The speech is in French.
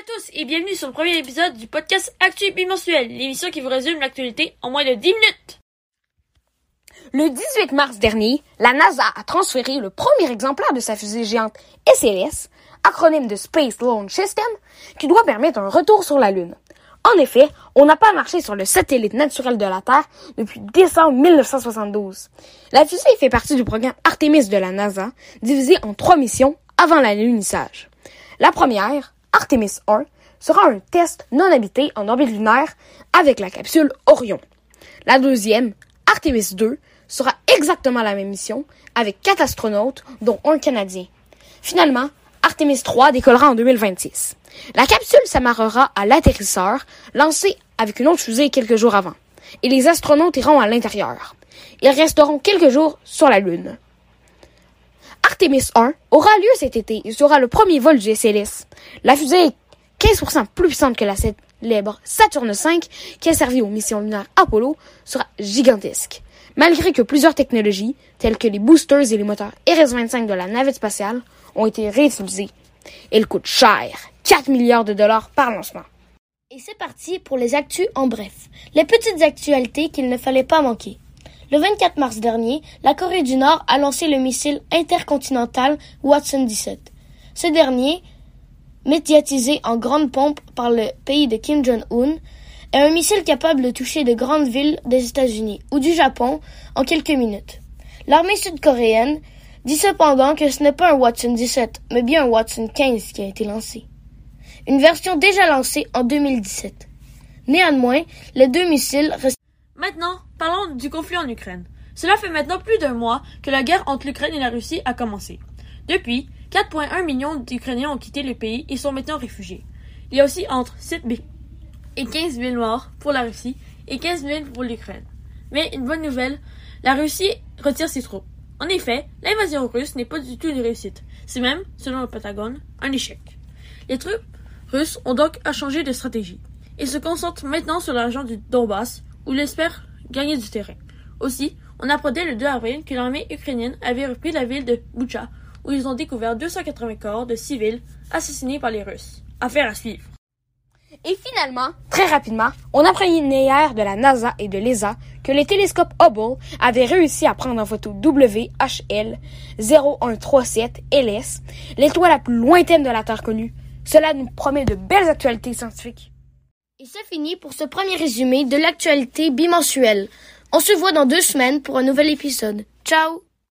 à tous et bienvenue sur le premier épisode du podcast Actu Bimensuel, l'émission qui vous résume l'actualité en moins de 10 minutes. Le 18 mars dernier, la NASA a transféré le premier exemplaire de sa fusée géante SLS, acronyme de Space Launch System, qui doit permettre un retour sur la Lune. En effet, on n'a pas marché sur le satellite naturel de la Terre depuis décembre 1972. La fusée fait partie du programme Artemis de la NASA, divisé en trois missions avant l'alunissage. La première, Artemis 1, sera un test non habité en orbite lunaire avec la capsule Orion. La deuxième, Artemis 2, sera exactement la même mission avec quatre astronautes, dont un Canadien. Finalement, Artemis 3 décollera en 2026. La capsule s'amarrera à l'atterrisseur, lancé avec une autre fusée quelques jours avant, et les astronautes iront à l'intérieur. Ils resteront quelques jours sur la Lune. Artemis 1 aura lieu cet été et sera le premier vol du SLS. La fusée est 15% plus puissante que la célèbre Saturne V qui a servi aux missions lunaires Apollo sera gigantesque. Malgré que plusieurs technologies, telles que les boosters et les moteurs RS-25 de la navette spatiale, ont été réutilisées, elle coûte cher, 4 milliards de dollars par lancement. Et c'est parti pour les actus en bref. Les petites actualités qu'il ne fallait pas manquer. Le 24 mars dernier, la Corée du Nord a lancé le missile intercontinental Watson 17. Ce dernier, médiatisé en grande pompe par le pays de Kim Jong-un, est un missile capable de toucher de grandes villes des États-Unis ou du Japon en quelques minutes. L'armée sud-coréenne dit cependant que ce n'est pas un Watson 17, mais bien un Watson 15 qui a été lancé. Une version déjà lancée en 2017. Néanmoins, les deux missiles restent Maintenant, parlons du conflit en Ukraine. Cela fait maintenant plus d'un mois que la guerre entre l'Ukraine et la Russie a commencé. Depuis, 4,1 millions d'Ukrainiens ont quitté le pays et sont maintenant réfugiés. Il y a aussi entre 7 et 15 000 morts pour la Russie et 15 000 pour l'Ukraine. Mais une bonne nouvelle, la Russie retire ses troupes. En effet, l'invasion russe n'est pas du tout une réussite. C'est même, selon le Pentagone, un échec. Les troupes russes ont donc à changer de stratégie. Ils se concentrent maintenant sur la région du Donbass, où ils espèrent gagner du terrain. Aussi, on apprenait le 2 avril que l'armée ukrainienne avait repris la ville de Bucha, où ils ont découvert 280 corps de civils assassinés par les Russes. Affaire à suivre. Et finalement, très rapidement, on apprenait hier de la NASA et de l'ESA que les télescopes Hubble avaient réussi à prendre en photo WHL 0137 LS, l'étoile la plus lointaine de la Terre connue. Cela nous promet de belles actualités scientifiques. Et c'est fini pour ce premier résumé de l'actualité bimensuelle. On se voit dans deux semaines pour un nouvel épisode. Ciao